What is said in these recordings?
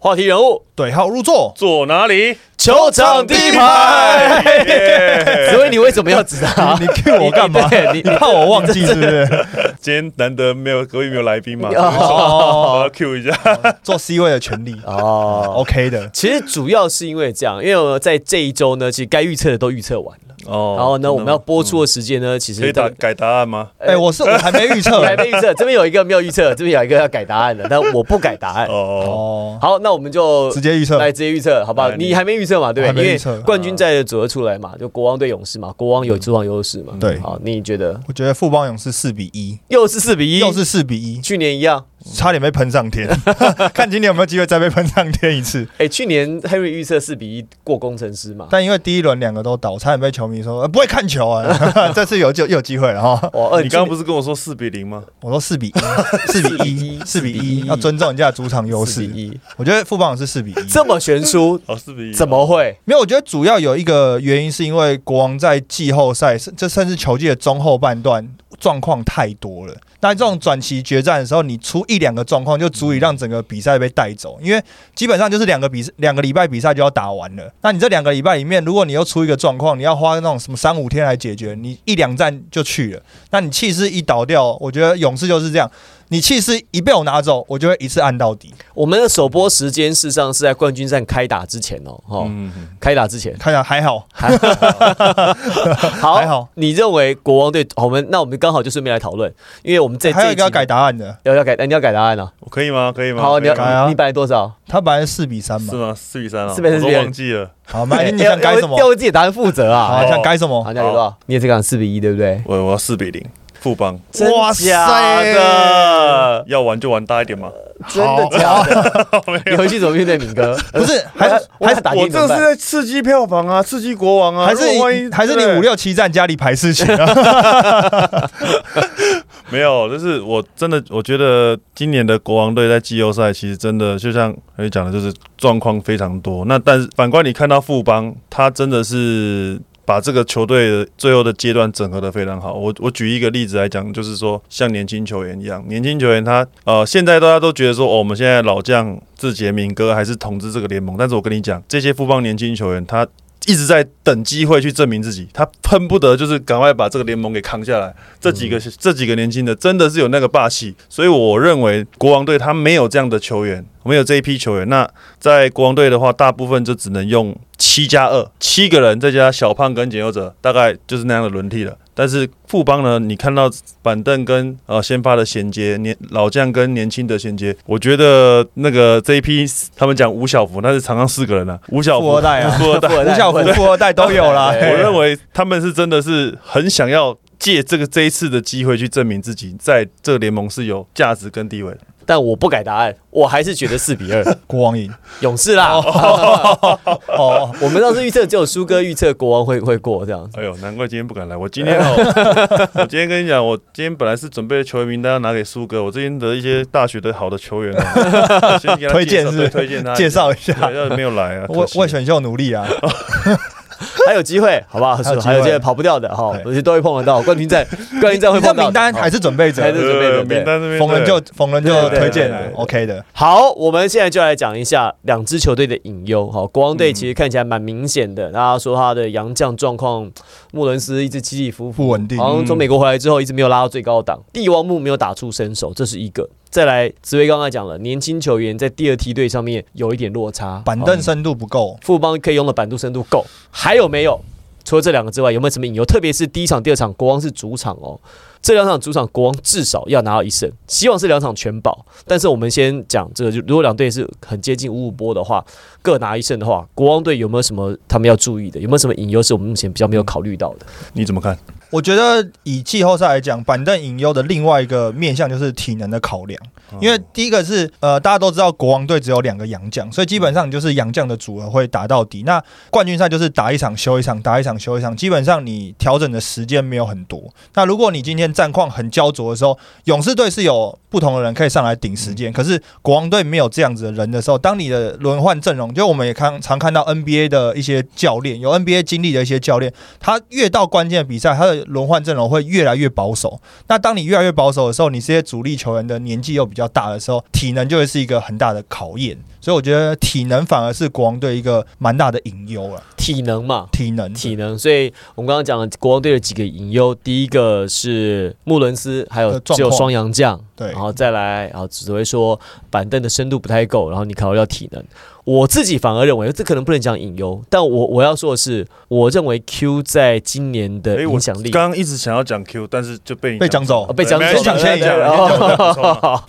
话题人物，对号入座，坐哪里？球场第一排。耶所以你为什么要指他？你 Q 我干嘛？你你怕我忘记是不是？今天难得没有隔壁没有来宾嘛，哦我要 Q 一下。做 C 位的权利哦，，OK 的。其实主要是因为这样，因为我在这一周呢，其实该预测的都预测完了，哦然后呢，我们要播出的时间呢，其实大可以打改答案吗？哎，我是我还没预测你 还没预测，这边有一个没有预测，这边有一个要改答案的，但我不改答案。哦，哦，好，那我们就直接预测来直接预测，好不好？你你还没预测嘛，对不对？因为冠军赛的组合出来嘛，就国王对勇士嘛，国王有主场优势嘛。对好，你觉得我觉得富邦勇士四比一，又是四比一，又是四比一，去年一样。差点被喷上天。看今年有没有机会再被喷上天一次。哎，去年 Henry 预测四比一过工程师嘛。但因为第一轮两个都倒，差点被球迷说、呃不会看球啊。这次有就又有机会了哈。哦，呃你刚刚不是跟我说四比零吗？我说四比一，四比一，四比一，要尊重人家的主场优势四比。一，我觉得富邦勇士四比一。这么悬殊，哦，四比一。怎么会？没有，我觉得主要有一个原因是因为国王在季后赛，甚这甚至球季的中后半段状况太多了。那这种转期决战的时候，你出一两个状况就足以让整个比赛被带走，因为基本上就是两个比两个礼拜比赛就要打完了。那你这两个礼拜里面，如果你又出一个状况，你要花那种什么三五天来解决，你一两战就去了，那你气势一倒掉，我觉得勇士就是这样。你气势一被我拿走，我就会一次按到底。我们的首播时间事实上是在冠军战开打之前哦，哈，嗯，嗯开打之前。开打还好，好，还好你认为国王队？我们那我们刚好就顺便来讨论，因为我们在这集还有一个要改答案的，要要改，那你要改答案呢？我可以吗？可以吗？好，你要改啊你本来多少？他本来四比三嘛是。吗？四比三啊，四比三我忘记了。好，那 你想改什么要？为自己的答案负责啊！好，想改什么好，？那有多少？你也是讲四比一，对不对？我我要四比零，富邦哇塞真假的？要玩就玩大一点嘛。真的假的？你回去怎么面对敏哥？不是，还还打我？这是在刺激票房啊，刺激国王啊，还是万一你还是你五六七站家里排事情啊？没有，就是我真的我觉得今年的国王队在季后赛其实真的就像你讲的，就是状况非常多。那但是反观你看到富邦，他真的是。把这个球队的最后的阶段整合的非常好。我我举一个例子来讲，就是说像年轻球员一样，年轻球员他呃现在大家都觉得说，哦，我们现在老将志杰、明哥还是统治这个联盟，但是我跟你讲，这些富邦年轻球员他。一直在等机会去证明自己，他恨不得就是赶快把这个联盟给扛下来。这几个、这几个年轻的真的是有那个霸气，所以我认为国王队他没有这样的球员，没有这一批球员。那在国王队的话，大部分就只能用七加二，七个人再加小胖跟简佑哲，大概就是那样的轮替了。但是富邦呢，你看到板凳跟呃先发的衔接，年老将跟年轻的衔接，我觉得那个这一批他们讲吴小福，那是常常四个人啊，吴小福富二代啊 富二代，吴小福、富二代都有啦。我认为他们是真的是很想要借这个这一次的机会去证明自己在这个联盟是有价值跟地位的。但我不改答案，我还是觉得四比二，国王赢勇士啦。哦，我们当时预测只有苏哥预测国王会会过这样子。哎呦，难怪今天不敢来。我今天哦，我今天跟你讲，我今天本来是准备球员名单要拿给苏哥，我这边的一些大学的好的球员啊，先给他推荐介绍是不是推荐他介绍一下对要是没有来啊，为为选秀努力啊。还有机会，好不好？还有机会还有机会跑不掉的哈，对而且都会碰得到 冠军战，冠军战会碰到的。名单还是准备着还，是准备呃准备名单这边逢人就逢人就推荐来对对对，OK 的。好，我们现在就来讲一下两支球队的隐忧。哈，国王队其实看起来蛮明显的，大家说他的洋将状况，穆伦斯一直起起伏伏，不稳定好像从美国回来之后一直没有拉到最高档。帝王木没有打出身手，这是一个。再来，紫薇刚才讲了，年轻球员在第二梯队上面有一点落差，板凳深度不够，富邦可以用的板凳深度够，还有没有？除了这两个之外，有没有什么隐忧？特别是第一场、第二场，国王是主场哦。这两场主场，国王至少要拿到一胜，希望是两场全保。但是我们先讲这个，就如果两队是很接近五五波的话，各拿一胜的话，国王队有没有什么他们要注意的？有没有什么隐忧是我们目前比较没有考虑到的？你怎么看？我觉得以季后赛来讲，板凳隐忧的另外一个面向就是体能的考量。因为第一个是呃，大家都知道国王队只有两个洋将，所以基本上就是洋将的组合会打到底。那冠军赛就是打一场休一场，打一场休一场，基本上你调整的时间没有很多。那如果你今天战况很焦灼的时候，勇士队是有不同的人可以上来顶时间，可是国王队没有这样子的人的时候，当你的轮换阵容，就我们也看常看到 NBA 的一些教练，有 NBA 经历的一些教练，他越到关键的比赛，他的轮换阵容会越来越保守。那当你越来越保守的时候，你这些主力球员的年纪又比较大的时候，体能就会是一个很大的考验。所以我觉得体能反而是国王队一个蛮大的隐忧了。体能嘛，体能，体能。所以我们刚刚讲了国王队的几个隐忧，第一个是穆伦斯，还有只有双阳将，对，然后再来，然后只会说板凳的深度不太够，然后你考虑到体能。我自己反而认为，这可能不能讲隐忧，但我我要说的是，我认为 Q 在今年的影响力，刚刚一直想要讲 Q，但是就被被讲走，被讲走，抢先讲。好，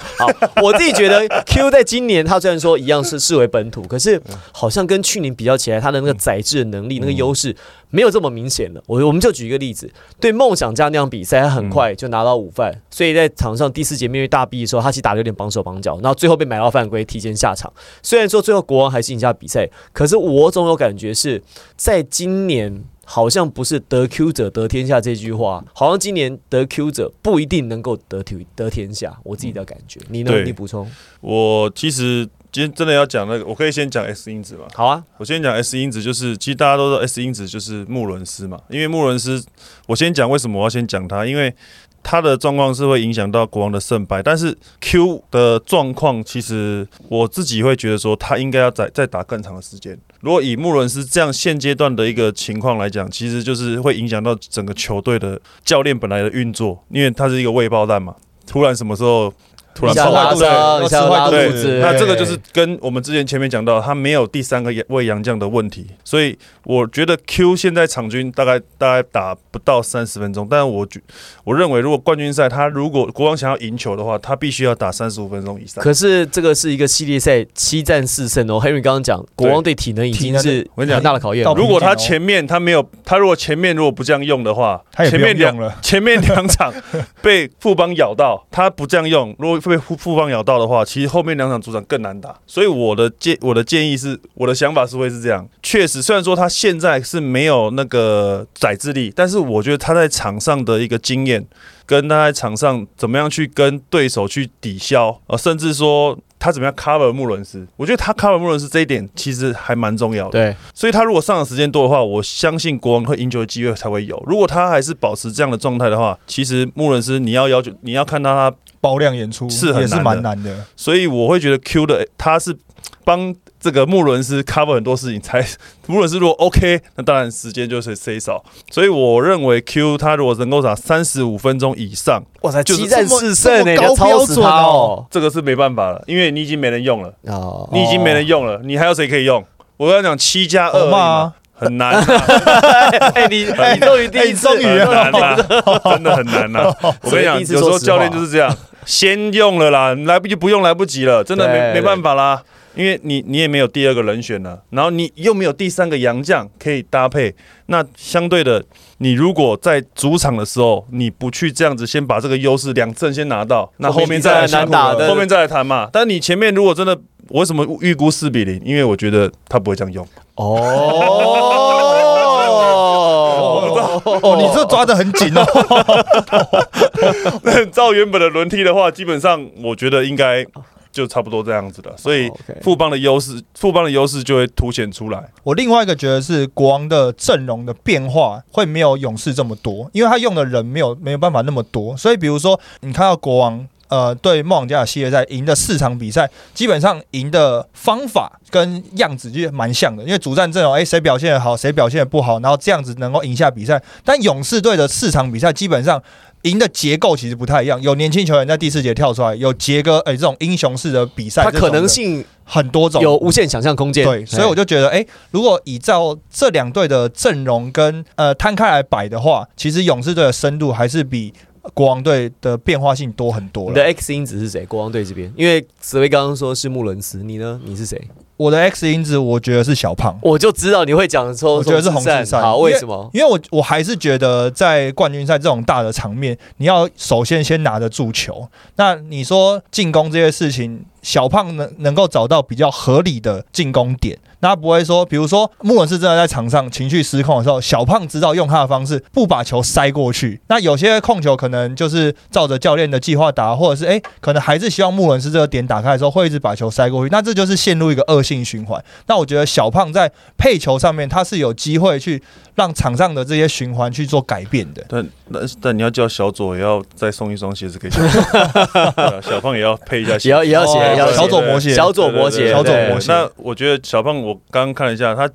我自己觉得 Q 在今年，它虽然说一样是视为本土，可是好像跟去年比较起来，它的那个载质的能力、那个优势。没有这么明显的，我我们就举一个例子，对梦想家那样比赛，他很快就拿到午饭，所以在场上第四节面对大 B 的时候，他其实打的有点绑手绑脚，然后最后被买到犯规，提前下场。虽然说最后国王还是赢下比赛，可是我总有感觉是在今年好像不是得 Q 者得天下这句话，好像今年得 Q 者不一定能够得天得天下，我自己的感觉。你呢？你补充？我其实。今天真的要讲那个，我可以先讲 S 因子吗？好啊，我先讲 S 因子，就是其实大家都知道 S 因子就是穆伦斯嘛，因为穆伦斯，我先讲为什么我要先讲他，因为他的状况是会影响到国王的胜败，但是 Q 的状况其实我自己会觉得说他应该要再再打更长的时间。如果以穆伦斯这样现阶段的一个情况来讲，其实就是会影响到整个球队的教练本来的运作，因为他是一个未爆弹嘛，突然什么时候？突然拉伤，吃坏肚子。那这个就是跟我们之前前面讲到，他没有第三个喂洋将的问题，所以我觉得 Q 现在场均大概大概打不到三十分钟。但是我觉我认为，如果冠军赛他如果国王想要赢球的话，他必须要打三十五分钟以上。可是这个是一个系列赛七战四胜哦，Henry 刚刚讲国王队体能已经是很大的考验。如果他前面他没有，他如果前面如果不这样用的话，前面两前面两场 被富邦咬到，他不这样用，如果被富富邦咬到的话，其实后面两场主场更难打。所以我的建我的建议是，我的想法是会是这样。确实，虽然说他现在是没有那个载智力，但是我觉得他在场上的一个经验，跟他在场上怎么样去跟对手去抵消，呃，甚至说他怎么样 cover 穆伦斯，我觉得他 cover 穆伦斯这一点其实还蛮重要的。对，所以他如果上的时间多的话，我相信国王会赢球的机会才会有。如果他还是保持这样的状态的话，其实穆伦斯你要要求你要看到他。爆量演出是也是蛮难的，所以我会觉得 Q 的他是帮这个穆伦斯 cover 很多事情，才穆伦斯如果 OK，那当然时间就是 C 少，所以我认为 Q 他如果能够打三十五分钟以上，哇塞，七战四胜呢，高标准哦，这个是没办法了，因为你已经没人用了哦，你已经没人用了，你还有谁可以用？我跟你讲七加二嘛。很难，哎，你你终于第一次，很难呐，真的很难呐。我跟你讲，有时候教练就是这样，先用了啦，来不及不用来不及了，真的没没办法啦，因为你你也没有第二个人选了，然后你又没有第三个洋将可以搭配，那相对的，你如果在主场的时候你不去这样子先把这个优势两阵先拿到，那后面再来难打的，后面再来谈嘛。但你前面如果真的。我为什么预估四比零？因为我觉得他不会这样用。哦，哦，你这抓的很紧哦。那 照原本的轮替的话，基本上我觉得应该就差不多这样子了。所以富邦的优势，富邦的优势就会凸显出来。我另外一个觉得是国王的阵容的变化会没有勇士这么多，因为他用的人没有没有办法那么多。所以比如说，你看到国王。呃，对梦想家的系列赛赢的四场比赛，基本上赢的方法跟样子就蛮像的，因为主战阵容，哎，谁表现的好，谁表现的不好，然后这样子能够赢下比赛。但勇士队的四场比赛基本上赢的结构其实不太一样，有年轻球员在第四节跳出来，有杰哥，哎，这种英雄式的比赛，它可能性很多种，有无限想象空间。对，所以我就觉得，哎，如果依照这两队的阵容跟呃摊开来摆的话，其实勇士队的深度还是比。国王队的变化性多很多。你的 X 因子是谁？国王队这边，因为紫薇刚刚说是穆伦斯，你呢？你是谁？我的 X 因子，我觉得是小胖。我就知道你会讲说，我觉得是红志赛。好，为什么？因为我我还是觉得在冠军赛这种大的场面，你要首先先拿得住球。那你说进攻这些事情，小胖能能够找到比较合理的进攻点，那他不会说，比如说穆伦是真的在场上情绪失控的时候，小胖知道用他的方式不把球塞过去。那有些控球可能就是照着教练的计划打，或者是诶，可能还是希望穆伦是这个点打开的时候会一直把球塞过去，那这就是陷入一个恶性循环。那我觉得小胖在配球上面他是有机会去让场上的这些循环去做改变的。但但但你要叫小左也要再送一双鞋子给小胖，小胖也要配一下鞋子。也要也要写小左魔鞋小左魔鞋，对对对小左对魔鞋那我觉得小胖，我刚刚看了一下，他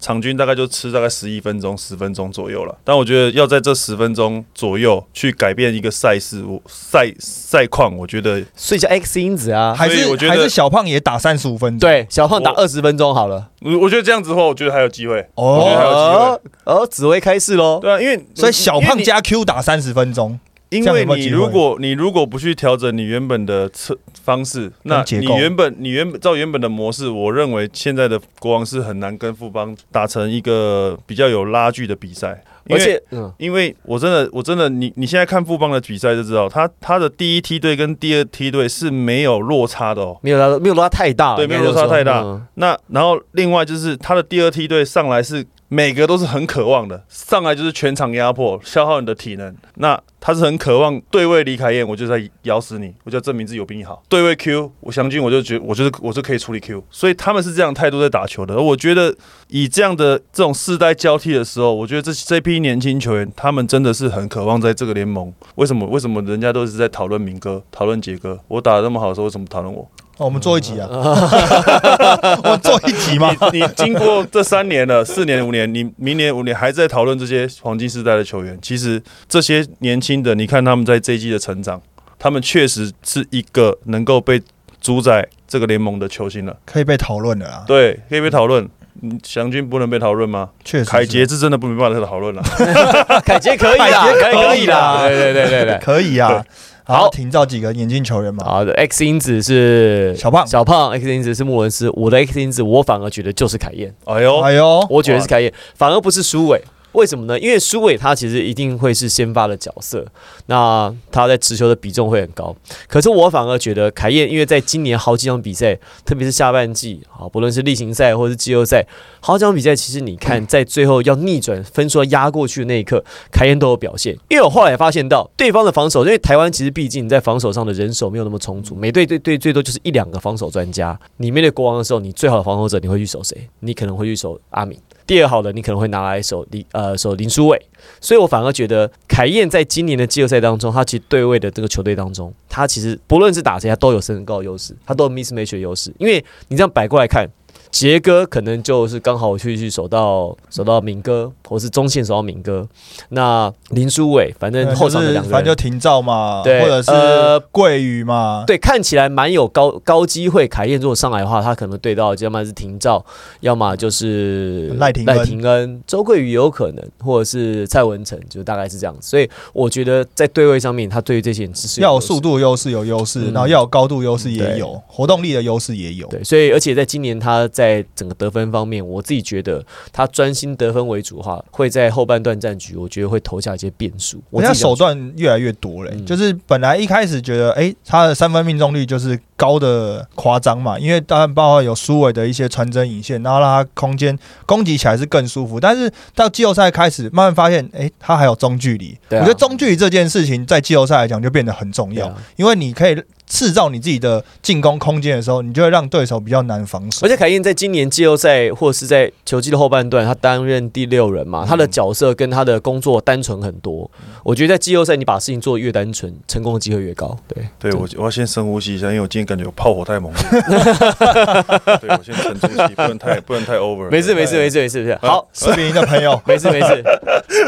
场均大概就吃大概十一分钟、十分钟左右了。但我觉得要在这十分钟左右去改变一个赛事、我 赛赛况，我觉得所以叫 X 因子啊。还是我觉得还是小胖也打三十五分钟，对，小胖打我二十分钟好了。我我觉得这样子的话，我觉得还有机会。我觉得还有哦，机会哦，紫薇开市喽。对啊，因为所以小胖加 Q 打三十分钟，你，因为你如果你如果不去调整你原本的策方式，那你原本你原本照原本的模式，我认为现在的国王是很难跟富邦打成一个比较有拉锯的比赛，因为而且，嗯，因为我真的，我真的，你你现在看富邦的比赛就知道，他他的第一梯队跟第二梯队是没有落差的哦。没有拉，没有拉太大，对没有落差太大。那然后另外就是他的第二梯队上来是每个都是很渴望的，上来就是全场压迫，消耗你的体能。那他是很渴望对位李凯燕，我就在咬死你，我就证明自己有比你好。对位 Q，我祥军我就觉我就是我是可以处理 Q，所以他们是这样态度在打球的。我觉得以这样的这种世代交替的时候，我觉得这这批年轻球员，他们真的是很渴望在这个联盟。为什么？为什么人家都是在讨论明哥、讨论杰哥？我打的那么好的时候，为什么讨论我？哦我们做一集啊，我们做一集嘛。你你经过这三年了，四年五年，你明年五年还在讨论这些黄金时代的球员。其实这些年轻的，你看他们在这一季的成长，他们确实是一个能够被主宰这个联盟的球星了。可以被讨论的啦，对，可以被讨论。嗯祥军不能被讨论吗？确实是。凯杰是真的不没办法讨论了。凯杰可以啦，凯杰可以可以啦对对对对对。可以啊。好。好，停造几个年轻球员嘛。好的，X 因子是小胖。小胖 X 因子是穆文斯，我的 X 因子我反而觉得就是凯燕，哎呦，哎呦，我觉得是凯燕，反而不是苏伟。为什么呢？因为苏伟他其实一定会是先发的角色，那他在持球的比重会很高。可是我反而觉得凯燕，因为在今年好几场比赛，特别是下半季啊，不论是例行赛或是季后赛，好几场比赛，其实你看在最后要逆转分数压过去的那一刻，凯燕都有表现。因为我后来发现到对方的防守，因为台湾其实毕竟在防守上的人手没有那么充足，每队队队最多就是一两个防守专家。你面对国王的时候，你最好的防守者你会去守谁？你可能会去守阿敏。第二好的，你可能会拿来守李呃呃守林书伟，所以我反而觉得凯燕在今年的季后赛当中，他其实对位的这个球队当中，他其实不论是打谁，他都有身高优势，他都有 mismatch 的优势。因为你这样摆过来看，杰哥可能就是刚好去去守到守到敏哥，或是中线守到敏哥。那林书伟，反正后场的就两个人反正就停照嘛，对或者是呃桂宇嘛，对，看起来蛮有高高机会。凯燕如果上来的话，他可能对到要么是廷照，要么就是赖廷恩赖廷恩、周桂宇有可能，或者是蔡文成，就大概是这样子。所以我觉得在对位上面，他对于这些人是要有速度优势有优势，嗯然后要有高度优势也对有，活动力的优势也有。对，所以而且在今年他在整个得分方面，我自己觉得他专心得分为主的话，会在后半段战局，我觉得会投下一些变数。我人家手段越来越多了、嗯就是本来一开始觉得，哎、他的三分命中率就是高的夸张嘛，因为当然包括有苏伟的一些传真引线，然后让他空间攻击起来是更舒服。但是到季后赛开始，慢慢发现，哎、他还有中距离。我觉得中距离这件事情在季后赛来讲就变得很重要，啊因为你可以制造你自己的进攻空间的时候，你就会让对手比较难防守而。且凯燕在今年季后赛或是在球季的后半段，他担任第六人嘛，他的角色跟他的工作单纯很多。我觉得在季后赛，你把事情做得越单纯，成功的机会越高。对，对我我要先深呼吸一下，因为我今天感觉我炮火太猛烈。对我先沉住气，不能太不能太 over。没事没事没事没事没事。好，视频的朋友，没事没事。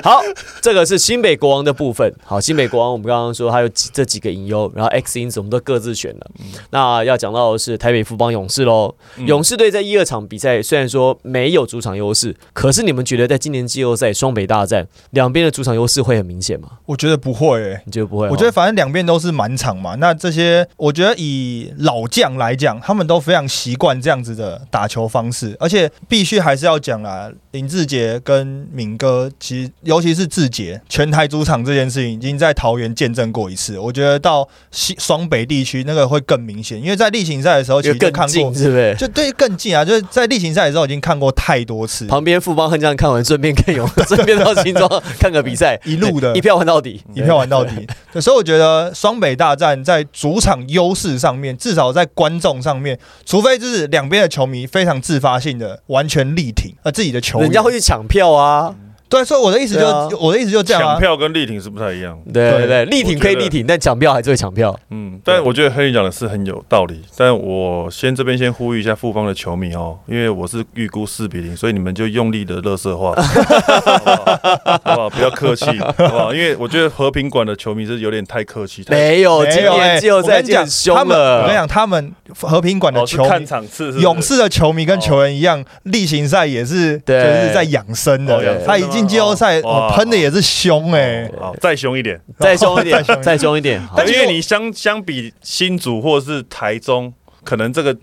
好，这个是新北国王的部分。好，新北国王我们刚刚说还有几这几个隐忧，然后 X 因子我们都各自选了。那要讲到的是台北富邦勇士喽。嗯勇士队在一二场比赛虽然说没有主场优势，可是你们觉得在今年季后赛双北大战，两边的主场优势会很明显吗？我觉得不会、欸，你觉得不会？我觉得反正两边都是满场嘛，那这些我觉得以老将来讲，他们都非常习惯这样子的打球方式，而且必须还是要讲啦，林志杰跟敏哥，其实尤其是志杰，全台主场这件事情已经在桃园见证过一次。我觉得到西双北地区那个会更明显，因为在例行赛的时候其实就看过近，，是不是？就对更近啊，就是在例行赛的时候已经看过太多次，旁边富邦悍将看完，顺便看有，顺便到新庄看个比赛，一路的一票玩到底，一票玩到底。所以我觉得双北大战在主场优势上面，至少在观众上面，除非就是两边的球迷非常自发性的完全力挺呃自己的球员，人家会去抢票啊，对，所以我的意思就、啊我的意思就这样啊抢。票跟力挺是不太一样。对对对，力挺可以力挺，但抢票还是会抢票。嗯，但我觉得黑人讲的是很有道理。但我先这边先呼吁一下富邦的球迷哦，因为我是预估四比零，所以你们就用力的乐色化，好不好？好不好？不要客气，好不好？因为我觉得和平馆的球迷是有点太客气，太没有，今没有哎年季后赛我跟你讲，他们我跟你。讲，他们和平馆的哦看球迷。场次是是勇士的球迷跟球员一样，例行赛也是就是在养生的。生他一进季后赛，哇哦喷的也是凶哎。好再凶一点。再凶一点 再凶一，点 但因为你相相比新竹或是台中，可能这个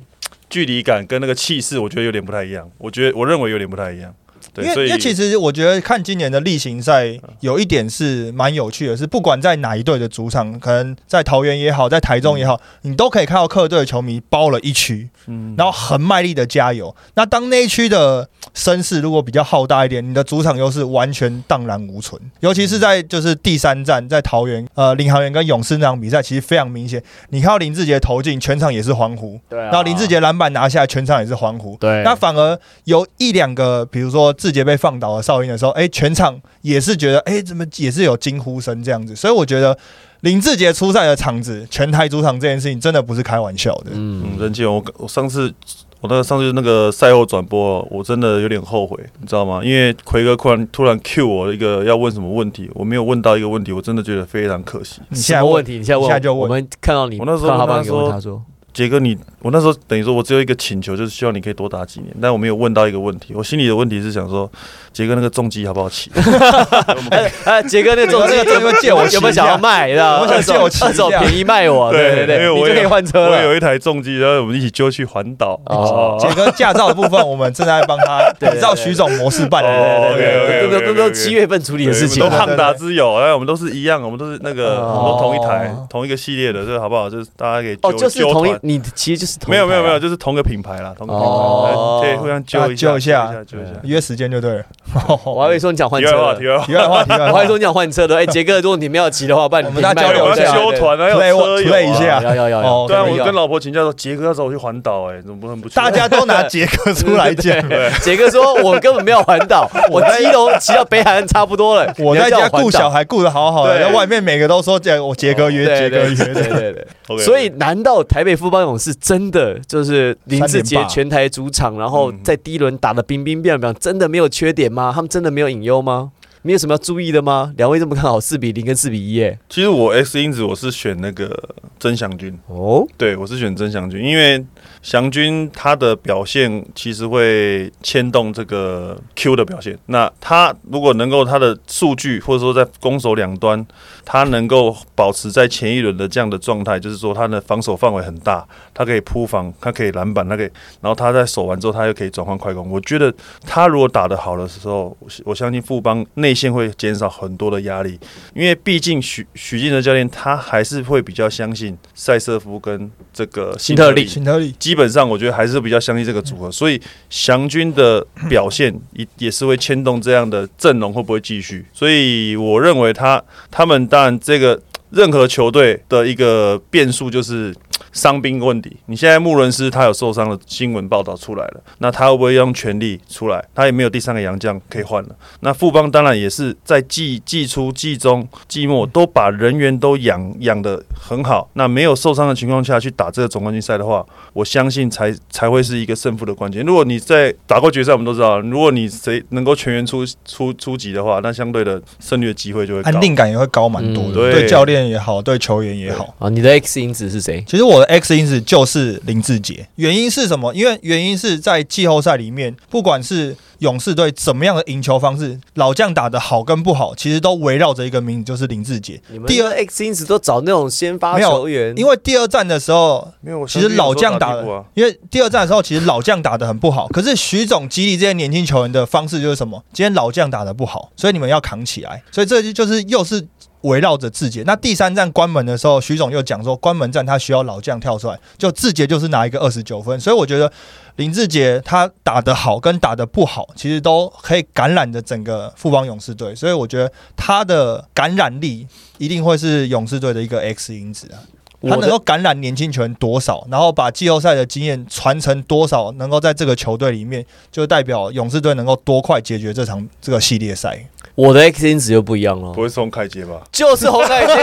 距离感跟那个气势，我觉得有点不太一样。我觉得我认为有点不太一样。对，因为因为其实我觉得看今年的例行赛有一点是蛮有趣的，是不管在哪一队的主场，可能在桃园也好，在台中也好，你都可以看到客队的球迷包了一区，嗯然后很卖力的加油。那当那一区的声势如果比较浩大一点，你的主场优势完全荡然无存。尤其是在就是第三站在桃园，呃，领航员跟勇士那场比赛，其实非常明显，你看到林志杰投进，全场也是欢呼。对啊然后林志杰篮板拿下来，全场也是欢呼。对那反而有一两个，比如说志杰被放倒了哨音的时候，哎，全场也是觉得，哎，怎么也是有惊呼声这样子。所以我觉得林志杰出赛的场子，全台主场这件事情真的不是开玩笑的。嗯，嗯，任健，我我上次我那个上次那个赛后转播，我真的有点后悔，你知道吗？因为奎哥突然突然 Q 我一个要问什么问题，我没有问到一个问题，我真的觉得非常可惜。你现在问什么问题？你现在问，现在就问我们看到你，我那时候他说他说，杰哥你，我那时候等于说我只有一个请求，就是希望你可以多打几年，但我没有问到一个问题。我心里的问题是想说，杰哥那个重机好不好骑？哎哎，杰哥那个重那个机重机借我有没有想要卖？的？我想二手借我骑一下二手便宜卖我，对对对，因为我就可以换车了。我有一台重机，然后我们一起揪去环岛。哦杰哥驾照的部分，我们正在帮他 依照徐总模式办对对对对，都都七月份处理的事情都对啊。汉达之友，哎，我们都是一样，我们都是那个，哦我们都同一台、同一个系列的，这个好不好？就是大家可以哦，揪就是同一你其实就是同啊没有没有没有，就是同个品牌啦，同个品哦牌，可以互相揪一大家揪一下。一下。约时间就对了。我还以为说你讲换车题外话，的，题外话，题外话，题我还以为，说你讲换车的。哎，杰哥，如果你没有骑的话，不然你我们大家交流一下。对修团啊，要车友啊。一下。要要要对啊，我跟老婆请假说，杰哥要找我去环岛，哎，怎么不能不去？大家都拿杰哥出来讲。对，杰哥说：“我根本没有环岛，我基隆骑到北海岸差不多了。我在家顾小孩，顾的好好的，对。在外面每个都说杰我杰哥约杰哥对对对约对对。对。所以，难道台北富邦勇是真的就是林志杰全台主场，然后嗯在第一轮打的冰冰变冰，真的没有缺点吗？他们真的没有隐忧吗？没有什么要注意的吗？两位这么看好四比零跟四比一耶？其实我 X 因子我是选那个曾祥军，哦，对我是选曾祥军，因为祥军他的表现其实会牵动这个 Q 的表现。那他如果能够他的数据或者说在攻守两端，他能够保持在前一轮的这样的状态，就是说他的防守范围很大，他可以铺防，他可以篮板，他可以，然后他在守完之后，他又可以转换快攻。我觉得他如果打得好的时候，我我相信富邦内线会减少很多的压力，因为毕竟许许晋哲教练他还是会比较相信塞瑟夫跟这个辛特利辛特利基本上我觉得还是比较相信这个组合，所以祥军的表现也也是会牵动这样的阵容会不会继续。所以我认为他他们当然这个任何球队的一个变数就是。伤兵问题，你现在穆伦斯他有受伤的新闻报道出来了，那他会不会用全力出来？他也没有第三个洋将可以换了。那富邦当然也是在季季初、季中、季末都把人员都养养的很好，那没有受伤的情况下去打这个总冠军赛的话，我相信才才会是一个胜负的关键。如果你在打过决赛，我们都知道，如果你谁能够全员出出出击的话，那相对的胜率的机会就会高。安定感也会高蛮多的，嗯对对教练也好，对球员也好。啊，你的 X 因子是谁？其实我的 X 因子就是林志杰，原因是什么？因为原因是在季后赛里面，不管是勇士队怎么样的赢球方式，老将打的好跟不好，其实都围绕着一个名字，就是林志杰。你们第二 X 因子都找那种先发球员，因为第二战的时候，没有，其实老将打相信有时候打替补啊，因为第二战的时候，其实老将打的很不好。可是徐总激励这些年轻球员的方式就是什么？今天老将打的不好，所以你们要扛起来。所以这就是又是围绕着志杰。那第三站关门的时候，徐总又讲说，关门战他需要老将跳出来，就志杰就是拿一个二十九分。所以我觉得林志杰他打得好跟打得不好，其实都可以感染着整个富邦勇士队。所以我觉得他的感染力一定会是勇士队的一个 X 因子啊。他能够感染年轻球员多少，然后把季后赛的经验传承多少，能够在这个球队里面，就代表勇士队能够多快解决这场这个系列赛。我的 X 因子就不一样了不，会是洪凯杰吧？就是洪凯杰，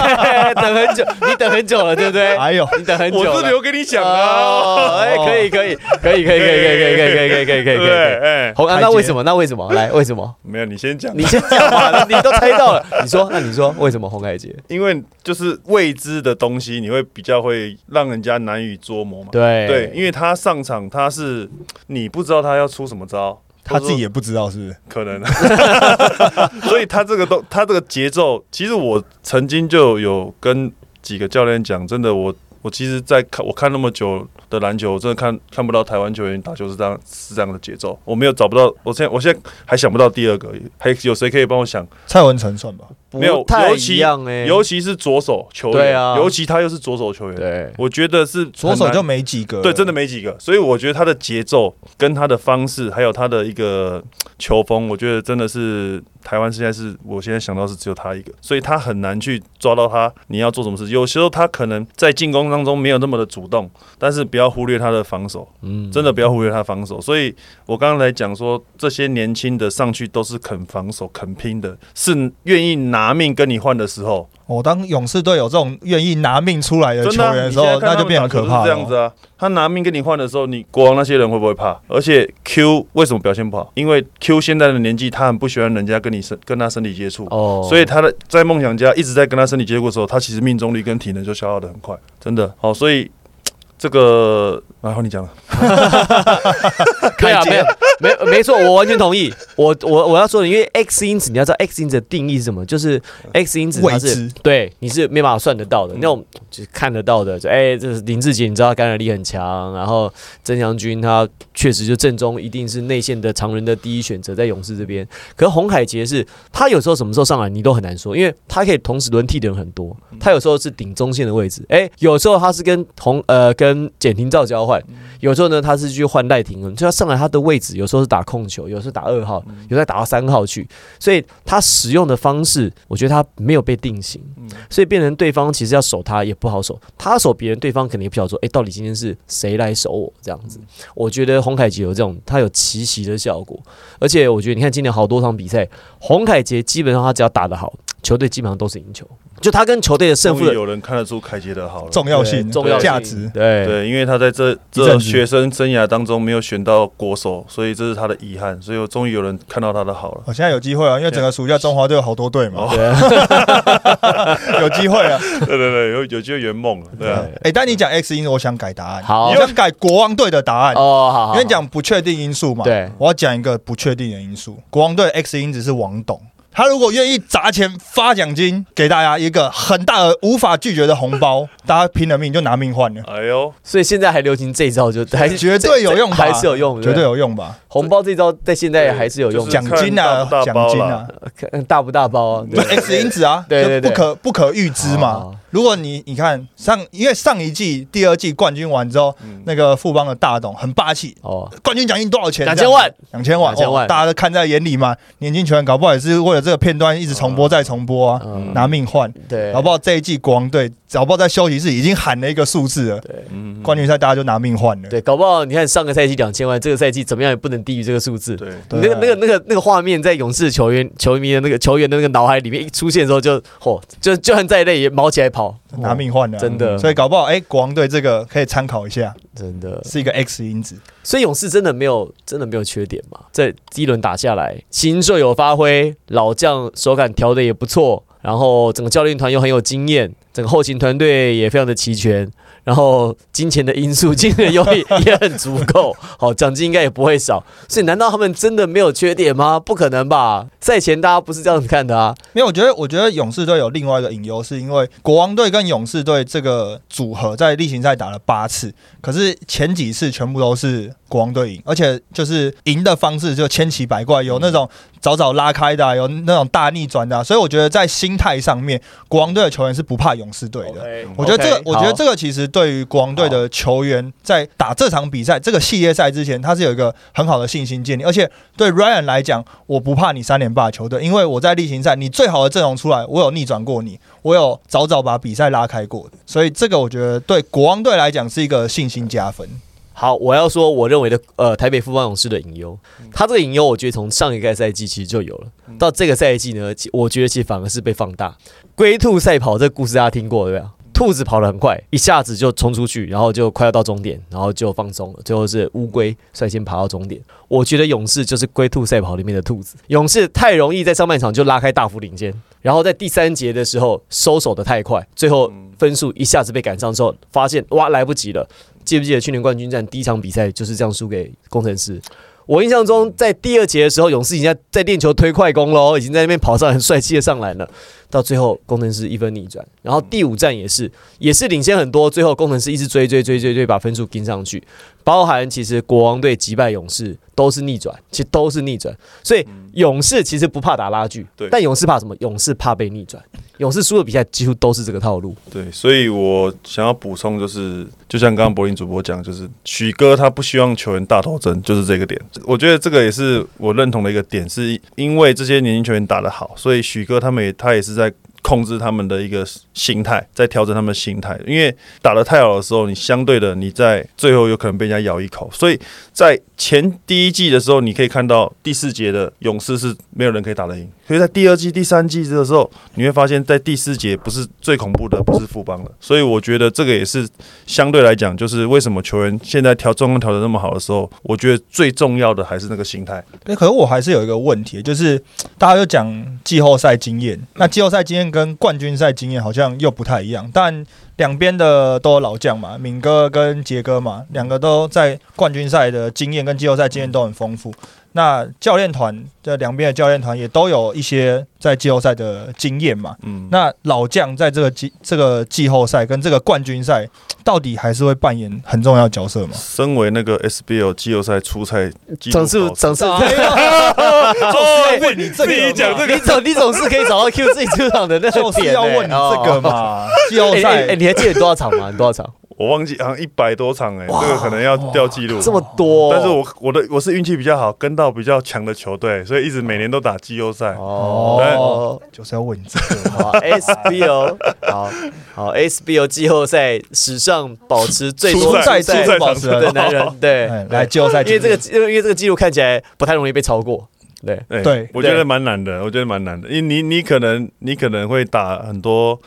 等很久，你等很久了，对不对？哎呦，你等很久了，我是留给你讲啊，哎，可以，可以，可以，可以，可以，可以，可以，可以，可以，可以，可以，可以。对，哎，红啊，凯杰那为什么？那为什么？来，为什么？没有，你先讲，你先讲嘛，你都猜到了，你说，那你说为什么洪凯杰？因为就是未知的东西，你会比较会让人家难以捉摸嘛。对对，因为他上场他是你不知道他要出什么招，他自己也不知道是不是？可能，所以他这个都他这个节奏，其实我曾经就有跟几个教练讲，真的我。我其实，在看我看那么久的篮球，我真的看看不到台湾球员打球是这样是这样的节奏。我没有找不到，我现在我现在还想不到第二个，还有谁可以帮我想？蔡文成算吧，没有不太尤其一样哎，尤其是左手球员，对啊尤其他又是左手球员，对，我觉得是左手就没几个。对，真的没几个，所以我觉得他的节奏跟他的方式，还有他的一个球风，我觉得真的是台湾现在是我现在想到是只有他一个，所以他很难去抓到他你要做什么事。有时候他可能在进攻当中没有那么的主动，但是不要忽略他的防守，嗯真的不要忽略他防守。所以我刚刚来讲说，这些年轻的上去都是肯防守、肯拼的，是愿意拿命跟你换的时候，我、哦当勇士队有这种愿意拿命出来的球员的时候，那就变们打球很可怕了。这样子啊，他拿命跟你换的时候，你国王那些人会不会怕？而且 Q 为什么表现不好？因为 Q 现在的年纪，他很不喜欢人家跟你身跟他身体接触。哦，所以他的在梦想家一直在跟他身体接触的时候，他其实命中率跟体能就消耗的很快，真的好。所以这个，然后你讲了，对啊，没有，没有，没错，我完全同意。我我我要说的，因为 X 因子，你要知道 X 因子的定义是什么，就是 X 因子它是对你是没办法算得到的，嗯。那种就是看得到的，就哎，这是林志杰，你知道他感染力很强，然后曾祥军他确实就正中一定是内线的常人的第一选择，在勇士这边。可是洪海杰是他有时候什么时候上来你都很难说，因为他可以同时轮替的人很多，他有时候是顶中线的位置，哎，有时候他是跟洪呃跟简廷照交换，有时候呢他是去换赖廷恩，就他上来他的位置有时候是打控球，有时候打二号，有时候打到三号去，所以他使用的方式，我觉得他没有被定型，所以变成对方其实要守他也不好守，他守别人，对方肯定也不晓得说，哎，到底今天是谁来守我这样子。我觉得洪凯杰有这种，他有奇袭的效果，而且我觉得你看今年好多场比赛，洪凯杰基本上他只要打得好，球队基本上都是赢球，就他跟球队的胜负有人看得出凯杰的好了。重要性、重要性价值。对对，因为他在这一这学生生涯当中没有选到国手，所以这是他的遗憾。所以我终于有人看到他的好了。我、现在有机会啊，因为整个暑假中华队有好多队嘛，对啊，有机会啊。对对对，有有机会圆梦了，对啊。哎、但你讲 X 因，我想改答案。好我想改国王队的答案。哦，好好，因为讲不确定因素嘛，对我要讲一个不确定的因素。国王队 X 因子是王董，他如果愿意砸钱发奖金给大家一个很大的无法拒绝的红包，大家拼了命就拿命换了，哎呦，所以现在还流行这一招就，还绝对有用吧？还是有用，绝对有有用吧？红包这招在现在还是有用，就是奖金啊，看大不大奖金啊，看 大不大包啊？就 X 因子啊，对对对就不可不可预知嘛。哦。如果你你看上，因为上一季、第二季冠军完之后，嗯。那个富邦的大董很霸气，哦，冠军奖金多少钱？两千万，两千万，2000万。哦大家都看在眼里嘛。年轻球员搞不好也是为了这个片段一直重播再重播啊，嗯，拿命换。对，搞不好这一季国王队，搞不好在休息室已经喊了一个数字了，对嗯，冠军赛大家就拿命换了。对，搞不好你看上个赛季两千万，这个赛季怎么样也不能低于这个数字。对，你那个那个那个那个画面在勇士球员球迷的那个球员的那个脑海里面一出现的时候就，嚯，就就算再累也毛起来跑，拿命换了啊，真的所以搞不好，哎，国王队这个可以参考一下，真的。是一个 X 因子。所以勇士真的没有真的没有缺点嘛？在第一轮打下来，新秀有发挥，老将手感调的也不错，然后整个教练团又很有经验，整个后勤团队也非常的齐全，然后金钱的因素，金钱优力也很足够，好，奖金应该也不会少。所以难道他们真的没有缺点吗？不可能吧？赛前大家不是这样子看的啊。因为我觉得，我觉得勇士队有另外一个隐忧，是因为国王队跟勇士队这个组合在例行赛打了八次，可是前几次全部都是国王队赢，而且就是赢的方式就千奇百怪，有那种早早拉开的啊、有那种大逆转的啊、所以我觉得在心态上面，国王队的球员是不怕勇士队的。我觉得这个我觉得这个其实对于国王队的球员在打这场比赛、这个系列赛之前，他是有一个很好的信心建立。而且对 Ryan 来讲，我不怕你三连霸球队，因为我在例行赛你最好的阵容出来，我有逆转过你，我有早早把比赛拉开过的，所以这个我觉得对国王队来讲是一个信心加分。好，我要说我认为的呃台北富邦勇士的隐忧，他这个隐忧我觉得从上一个赛季其实就有了，到这个赛季呢，其我觉得其实反而是被放大。龟兔赛跑这个故事大家听过对吧？兔子跑得很快，一下子就冲出去，然后就快要到终点，然后就放松了。最后是乌龟率先爬到终点。我觉得勇士就是龟兔赛跑里面的兔子，勇士太容易在上半场就拉开大幅领先，然后在第三节的时候收手的太快，最后分数一下子被赶上之后，发现哇来不及了。记不记得去年冠军战第一场比赛就是这样输给工程师？我印象中，在第二节的时候，勇士已经在在练球推快攻喽，已经在那边跑上很帅气的上篮了。到最后，工程师一分逆转，然后第五站也是也是领先很多，最后工程师一直追追追追追，把分数跟上去。包含其实国王队击败勇士都是逆转，其实都是逆转，所以勇士其实不怕打拉锯，对但勇士怕什么？勇士怕被逆转。勇士输的比赛几乎都是这个套路。对，所以我想要补充就是，就像刚刚柏林主播讲，就是许哥他不希望球员大头针，就是这个点。我觉得这个也是我认同的一个点，是因为这些年轻球员打得好，所以许哥他们也他也是在控制他们的一个心态，在调整他们心态。因为打得太好的时候，你相对的你在最后有可能被人家咬一口，所以在前第一季的时候，你可以看到第四节的勇士是没有人可以打得赢，所以在第二季、第三季的时候，你会发现在第四节不是最恐怖的，不是富邦了。所以我觉得这个也是相对来讲，就是为什么球员现在调状况调得那么好的时候，我觉得最重要的还是那个心态。对，可是我还是有一个问题，就是大家就讲季后赛经验，那季后赛经验跟冠军赛经验好像又不太一样，但两边的都有老将嘛，敏哥跟杰哥嘛，两个都在冠军赛的经验跟季后赛经验都很丰富。那教练团这两边的教练团也都有一些在季后赛的经验嘛。嗯，那老将在这个季这个季后赛跟这个冠军赛，到底还是会扮演很重要的角色吗？身为那个 SBL 季后赛初赛总是总是保持 总是，就是要问你这个嘛，你总你总是可以找到 Q 自己出场的那个就是点欸要问你这个。哦嘛。季后赛哎，你还记得你多少场吗？你多少场？我忘记好像一百多场哎、这个可能要掉记录。这么多？但是我我的我是运气比较好，跟到比较强的球队，所以一直每年都打季后赛。哦，就是要问你这个嘛。好 SBO，好好 SBO 季后赛史上保持最多初赛初初赛保持的男人，对 哎，来季后赛因为这个因为因为这个记录看起来不太容易被超过，对对我觉得蛮难的，我觉得蛮难的，因为你你可能你可能会打很多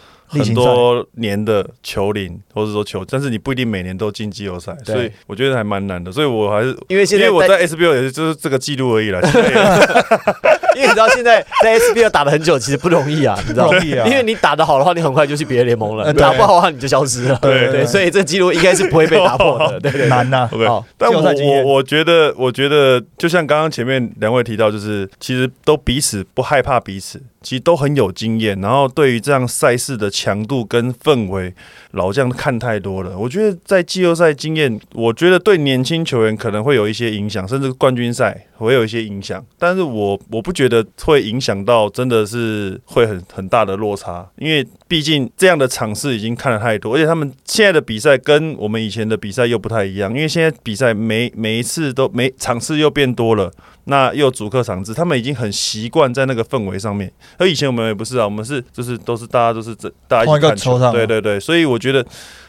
很多年的球龄，或者说球，但是你不一定每年都进季后赛，所以我觉得还蛮难的，所以我还是。因为现在因为我在 SBO 也是就是这个记录而已啦，现在也 因为你知道现在在 SBL 打的很久，其实不容易啊，你知道啊因为你打得好的话，你很快就去别的联盟了；打不好的话，你就消失了。对对，所以这个记录应该是不会被打破的。对难呐。OK 好。但我我我觉得，我觉得就像刚刚前面两位提到，就是其实都彼此不害怕彼此，其实都很有经验。然后对于这样赛事的强度跟氛围，老将看太多了。我觉得在季后赛经验，我觉得对年轻球员可能会有一些影响，甚至冠军赛会有一些影响。但是我我不觉得会影响到真的是会很很大的落差，因为毕竟这样的场次已经看了太多，而且他们现在的比赛跟我们以前的比赛又不太一样，因为现在比赛每每一次都每场次又变多了，那又有主客场制，他们已经很习惯在那个氛围上面。而以前我们也不是啊，我们是就是都是大家都是这大家一起看球对对对，所以我觉得。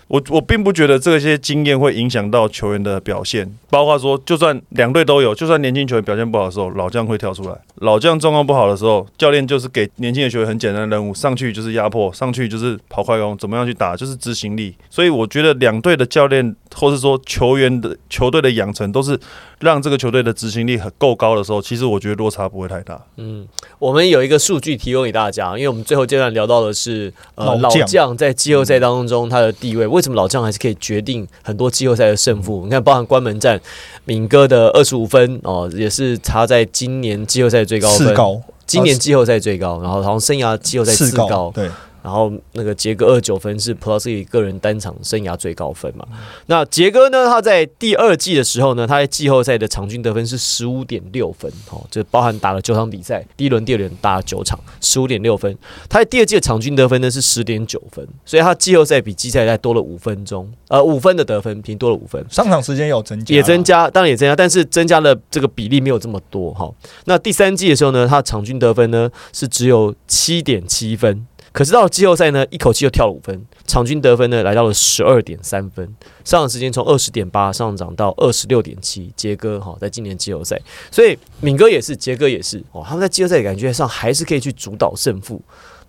我我并不觉得这些经验会影响到球员的表现，包括说，就算两队都有，就算年轻球员表现不好的时候，老将会跳出来。老将状况不好的时候，教练就是给年轻的球员很简单的任务，上去就是压迫，上去就是跑快攻，怎么样去打就是执行力。所以我觉得两队的教练，或是说球员的球队的养成，都是让这个球队的执行力很够高的时候，其实我觉得落差不会太大。嗯，我们有一个数据提供给大家，因为我们最后阶段聊到的是呃老将在季后赛当中他的地位，为什么老将还是可以决定很多季后赛的胜负？你看，包含关门战，敏哥的二十五分哦，也是他在今年季后赛最高分，高，今年季后赛最高，然后好像生涯季后赛四次高，对，然后那个杰哥二九分是 Plus 个人单场生涯最高分嘛？那杰哥呢？他在第二季的时候呢，他在季后赛的场均得分是十五点六分，哦，就包含打了九场比赛，第一轮、第二轮打了九场，十五点六分。他在第二季的场均得分呢是十点九分，所以他季后赛比季赛赛多了五分钟，呃，五分的得分平多了五分。上场时间有增加，也增加，当然也增加，但是增加的这个比例没有这么多哈。那第三季的时候呢，他场均得分呢是只有七点七分。可是到了季后赛呢，一口气又跳了五分，场均得分呢来到了十二点三分，上场时间从二十点八上涨到二十六点七。杰哥哈，在今年季后赛，所以敏哥也是，杰哥也是哦，他们在季后赛感觉上还是可以去主导胜负。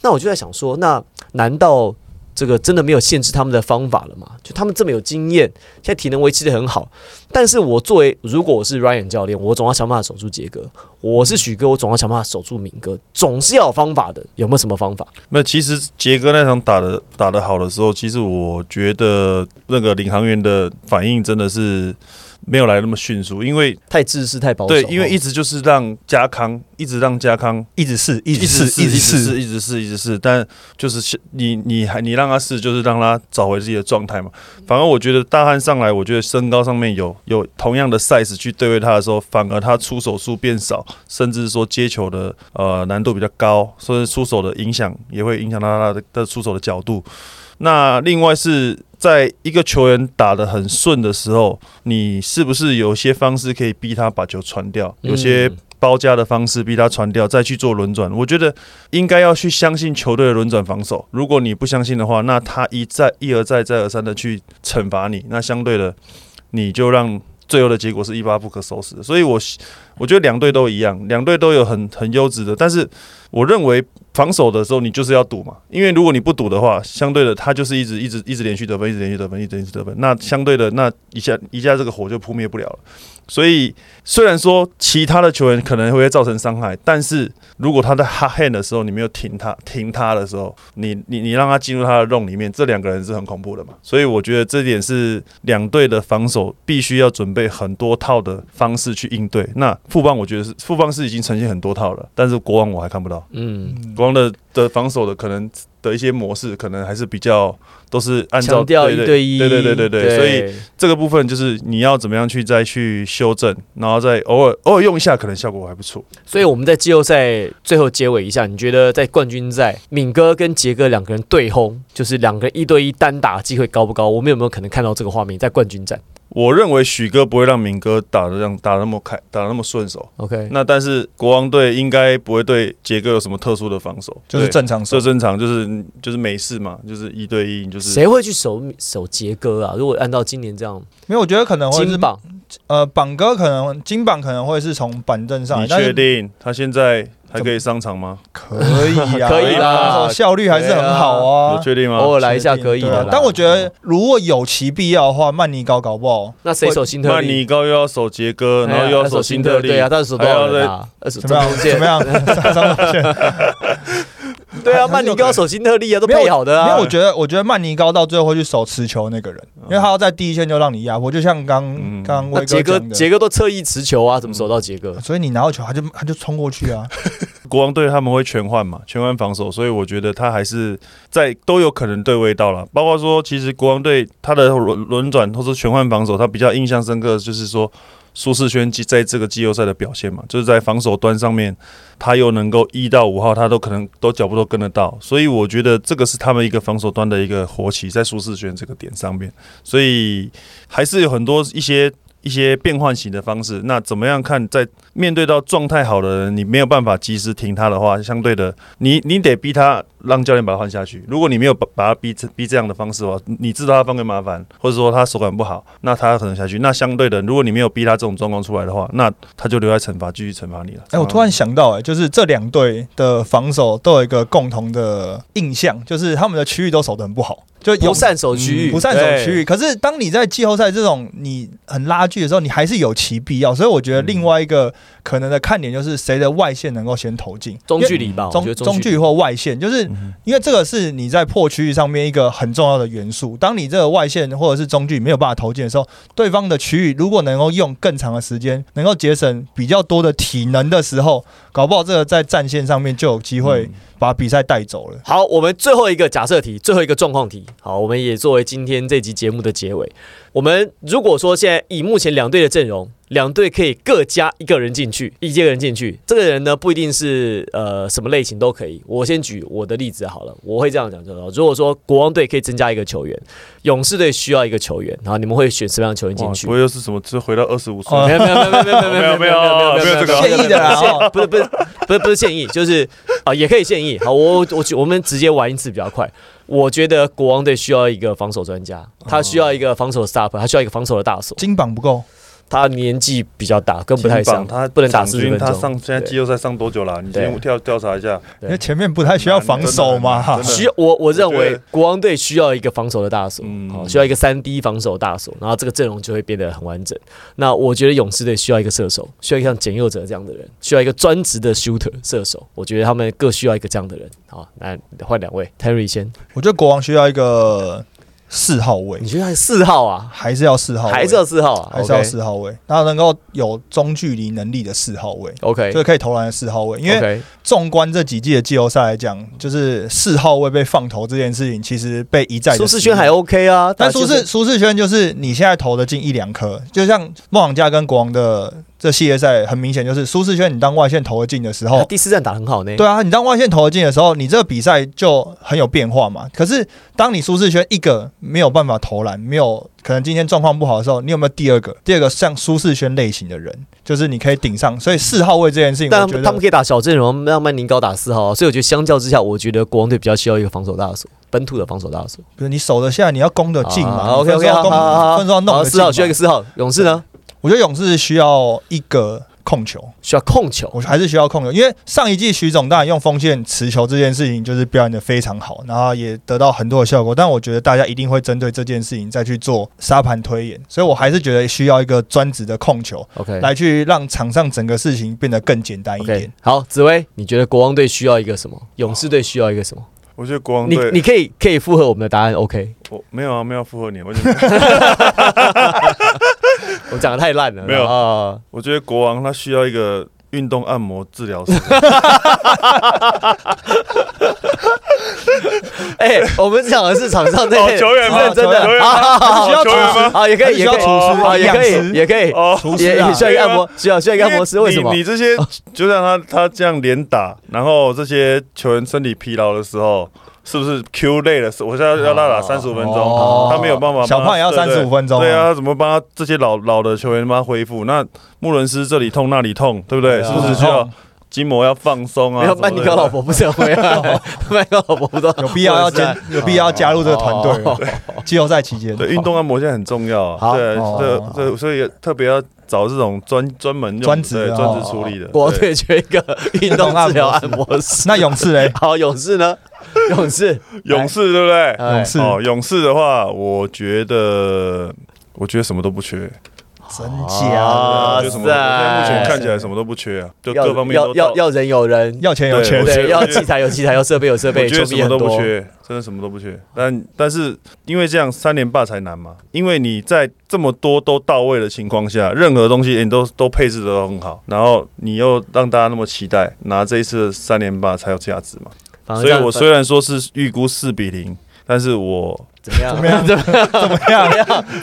那我就在想说，那难道？这个真的没有限制他们的方法了嘛？就他们这么有经验，现在体能维持的很好。但是我作为如果我是 Ryan 教练，我总要想办法守住杰哥；我是许哥，我总要想办法守住敏哥，总是要有方法的。有没有什么方法？那其实杰哥那场打的打的好的时候，其实我觉得那个领航员的反应真的是。没有来那么迅速，因为太自私、太保守。对，因为一直就是让家康，一直让家康一直试，一直试，一直试，一直试，一直试。但就是你，你还你让他试，就是让他找回自己的状态嘛。反而我觉得大汉上来，我觉得身高上面有有同样的 size 去对位他的时候，反而他出手数变少，甚至说接球的呃难度比较高，所以出手的影响也会影响到他的的出手的角度。那另外是在一个球员打得很顺的时候，你是不是有些方式可以逼他把球传掉？有些包夹的方式逼他传掉，再去做轮转？我觉得应该要去相信球队的轮转防守。如果你不相信的话，那他一再一而再再而三的去惩罚你，那相对的你就让最后的结果是一发不可收拾。所以，我我觉得两队都一样，两队都有很很优质的，但是我认为。防守的时候，你就是要赌嘛，因为如果你不赌的话，相对的他就是一直一直一直连续得分，一直连续得分，一直连续得分，那相对的那一下一下这个火就扑灭不了了。所以虽然说其他的球员可能会造成伤害，但是如果他在 hard hand 的时候，你没有停他停他的时候，你你你让他进入他的洞里面，这两个人是很恐怖的嘛。所以我觉得这点是两队的防守必须要准备很多套的方式去应对。那富邦我觉得是富邦是已经呈现很多套了，但是国王我还看不到。嗯，国王。的的防守的可能的一些模式，可能还是比较都是按照一对一，对对对对对，所以这个部分就是你要怎么样去再去修正，然后再偶尔偶尔用一下，可能效果还不错。所以我们在季后赛最后结尾一下，你觉得在冠军赛，敏哥跟杰哥两个人对轰，就是两个人一对一单打机会高不高？我们有没有可能看到这个画面在冠军战？我认为许哥不会让敏哥打的这样打那么开，打那么顺手。OK，那但是国王队应该不会对杰哥有什么特殊的防守，就是正常，就正常，就是就是没事嘛，就是一对一，就是谁会去守守杰哥啊？如果按照今年这样，没有，我觉得可能会是榜，呃，榜哥可能金榜可能会是从板凳上，你确定他现在？还可以上场吗？可以啊，可以啦，效率还是很好啊。有确定吗？偶尔来一下可以的。但我觉得如果有其必要的话，曼尼高搞不好。那谁守新特利？曼尼高又要守杰哥，然后又要守新特利。对啊，他守多少人啊？怎么样？怎么样？对啊，曼尼高守心特利啊，都配好的啊。因为我觉得，我觉得曼尼高到最后会去守持球那个人，因为他要在第一线就让你压迫，就像刚刚威杰哥，杰哥都侧翼持球啊，怎么守到杰哥？所以你拿到球，他就他就冲过去啊。国王队他们会全换嘛，全换防守，所以我觉得他还是在都有可能对位到了。包括说，其实国王队他的轮轮转或者全换防守，他比较印象深刻，就是说。舒适圈季在这个季后赛的表现嘛，就是在防守端上面，他又能够一到五号，他都可能都脚步都跟得到，所以我觉得这个是他们一个防守端的一个活棋，在舒适圈这个点上面，所以还是有很多一些。一些变换型的方式，那怎么样看？在面对到状态好的人，你没有办法及时停他的话，相对的，你你得逼他让教练把他换下去。如果你没有把把他逼逼这样的方式的话，你知道他犯规麻烦，或者说他手感不好，那他可能下去。那相对的，如果你没有逼他这种状况出来的话，那他就留在惩罚，继续惩罚你了。哎，我突然想到，哎，就是这两队的防守都有一个共同的印象，就是他们的区域都守得很不好。就不善守区域，嗯不善守区域。可是当你在季后赛这种你很拉锯的时候，你还是有其必要。所以我觉得另外一个可能的看点就是谁的外线能够先投进。中距离吧，中得中距或外线，就是嗯因为这个是你在破区域上面一个很重要的元素。当你这个外线或者是中距没有办法投进的时候，对方的区域如果能够用更长的时间，能够节省比较多的体能的时候，搞不好这个在战线上面就有机会把比赛带走了。好，我们最后一个假设题，最后一个状况题。好，我们也作为今天这集节目的结尾。我们如果说现在以目前两队的阵容，两队可以各加一个人进去，一个人进去，这个人呢不一定是呃什么类型都可以。我先举我的例子好了，我会这样讲就好。如果说国王队可以增加一个球员，勇士队需要一个球员，然后你们会选什么样的球员进，去我？又是什么？只回到二十五岁？哦 没有没有没有没有没有没有没有没有没有这个建议的啦哦不是不是不是不是建议，就是啊也可以建议。好，我我我们直接玩一次比较快。我觉得国王队需要一个防守专家，他需要一个防守 stop，他需要一个防守的大手。金榜不够，他年纪比较大，跟不太上，他不能打四十分钟。他上现在季后赛上多久了？你对先调调查一下。因为前面不太需要防守嘛。需要我我认为国王队需要一个防守的大手，嗯好、需要一个三 D 防守大手，然后这个阵容就会变得很完整。那我觉得勇士队需要一个射手，需要一个像简佑哲这样的人，需要一个专职的 shooter 射手。我觉得他们各需要一个这样的人。好，来换两位，Terry 先，我觉得国王需要一个四号位。你，觉得还是四号啊？还是要四号位，还是要四号啊？还是要四号位，然后能够有中距离能力的四号位，OK，就是可以投篮的四号位。因为 OK，纵观这几季的季后赛来讲，就是四号位被放投这件事情，其实被一再地舒适圈还 OK 啊，但舒就是适舒适圈就是你现在投的进一两颗，就像梦想家跟国王的这系列赛，很明显就是舒适圈你当外线投得进的时候，第四站打得很好呢。对啊，你当外线投得进的时候，你这个比赛就很有变化嘛。可是当你舒适圈一个没有办法投篮，没有可能今天状况不好的时候，你有没有第二个？第二个像舒适圈类型的人，就是你可以顶上。所以四号位这件事情，但他们可以打小阵容，让曼宁高打四号啊，所以我觉得相较之下，我觉得国王队比较需要一个防守大手，本土的防守大手。不是你守得下，你要攻得进嘛。OK 分 OK，好好好好，分数要弄得进四号需要一嘛个四号，勇士呢我觉得勇士需要一个控球。需要控球。我还是需要控球，因为上一季徐总当然用锋线持球这件事情就是表演的非常好，然后也得到很多的效果。但我觉得大家一定会针对这件事情再去做沙盘推演，所以我还是觉得需要一个专职的控球 OK 来去让场上整个事情变得更简单一点。好，紫薇，你觉得国王队需要一个什么？勇士队需要一个什么？我觉得国王你队，你可以可以附和我们的答案，OK？我没有啊，没有附和你，我觉得我讲的太烂了，没有啊。我觉得国王他需要一个运动按摩治疗师。哎，我们讲的是场上这哦球员吗认真的球员吗好好好好还是需要球员吗厨师，好，也可以，也可以，厨师好，也可以，也可以，哦，厨师啊也也需要一个按摩，需要需要一个按摩师，为什么你？这些就像他他这样连打，然后这些球员身体疲劳的时候，是不是 Q 累了？我现在要他打三十五分钟，哦他没有办法。小胖也要对对35分钟啊对啊，怎么帮他这些老老的球员帮他恢复？那穆伦斯这里痛那里痛，对不对？是不是需要筋膜要放松啊？没有，什么的曼尼高老婆不是会啊，曼尼高老婆不都有必要要加有必要加入这个团队？季后赛期间，对运动按摩现在很重要啊。对哦对对，所以特别要找这种专专门专职专哦职处理的。国队缺一个运动治疗按摩师。那勇士嘞？好，勇士呢？勇士，勇士对不对？哎勇士哦，勇士的话，我觉得，我觉得什么都不缺，真啊假的？我觉得什么都，哇塞目前看起来什么都不缺啊，就各方面都要要要人有人，要钱有钱对，对，要器材有器材，要设备有设备，我觉得什么很。都不缺，真的什么都不缺。但但是因为这样三连霸才难嘛，因为你在这么多都到位的情况下，任何东西你都都配置的都很好，然后你又让大家那么期待，拿这一次的三连霸才有价值嘛。反而这样所以我虽然说是预估四比零，但是我怎么样？怎么样 怎么样？怎么样？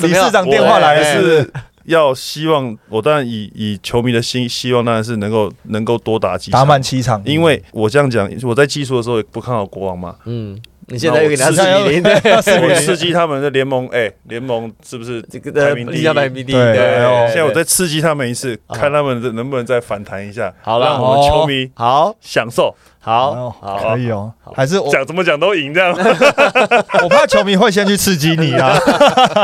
怎么样理事长电话来是要希望我当然以以球迷的心希望当然是能够能够多打几场。打满七场，因为我这样讲，我在技术的时候也不看好国王嘛，嗯，你现在又给他四那我比零，对，我刺激他们的联盟，哎、联盟是不是这个排名第一？下排名第一，对现在我在刺激他们一次，啊。看他们的能不能再反弹一下，好了。让我们球迷好。享受。好哦好，可以哦，还是我讲怎么讲都赢这样。我怕球迷会先去刺激你啊。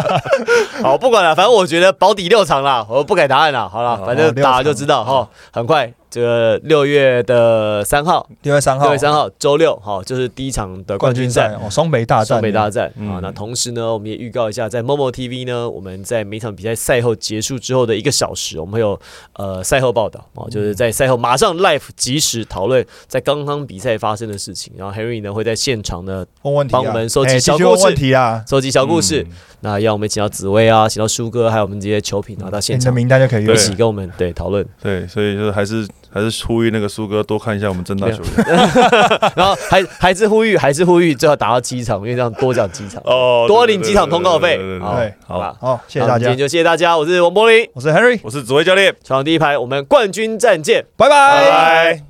好，不管了，反正我觉得保底六场啦，我不改答案了。好了，反正打了就知道哈。很快这个六月的三号，六月三号。六月三号周六，好，就是第一场的冠冠军军赛赛。哦，双北大战，双北大战嗯。啊，那同时呢，我们也预告一下，在 Momo TV 呢，我们在每场比赛赛后结束之后的一个小时，我们会有呃赛后报道哦，嗯。就是在赛后马上 live 及时讨论在刚刚比赛发生的事情，然后 Henry 呢会在现场呢问问题啊，帮我们收集哎小故事问问题啊，收集小故事，嗯。那要我们请到紫薇啊，请到舒哥，还有我们这些球评啊到现场你的名单就可以一起跟我们对讨论，对，所以就是还是还是呼吁那个苏哥多看一下我们正大球员 然后还还是呼吁，还是呼吁最好打到机场，因为这样多讲机场。哦多领机场通告费好吧，好，谢谢大家今天，就谢谢大家，我是王柏林，我是 Henry，我是紫薇教练，场第一排，我们冠军战见。拜拜拜。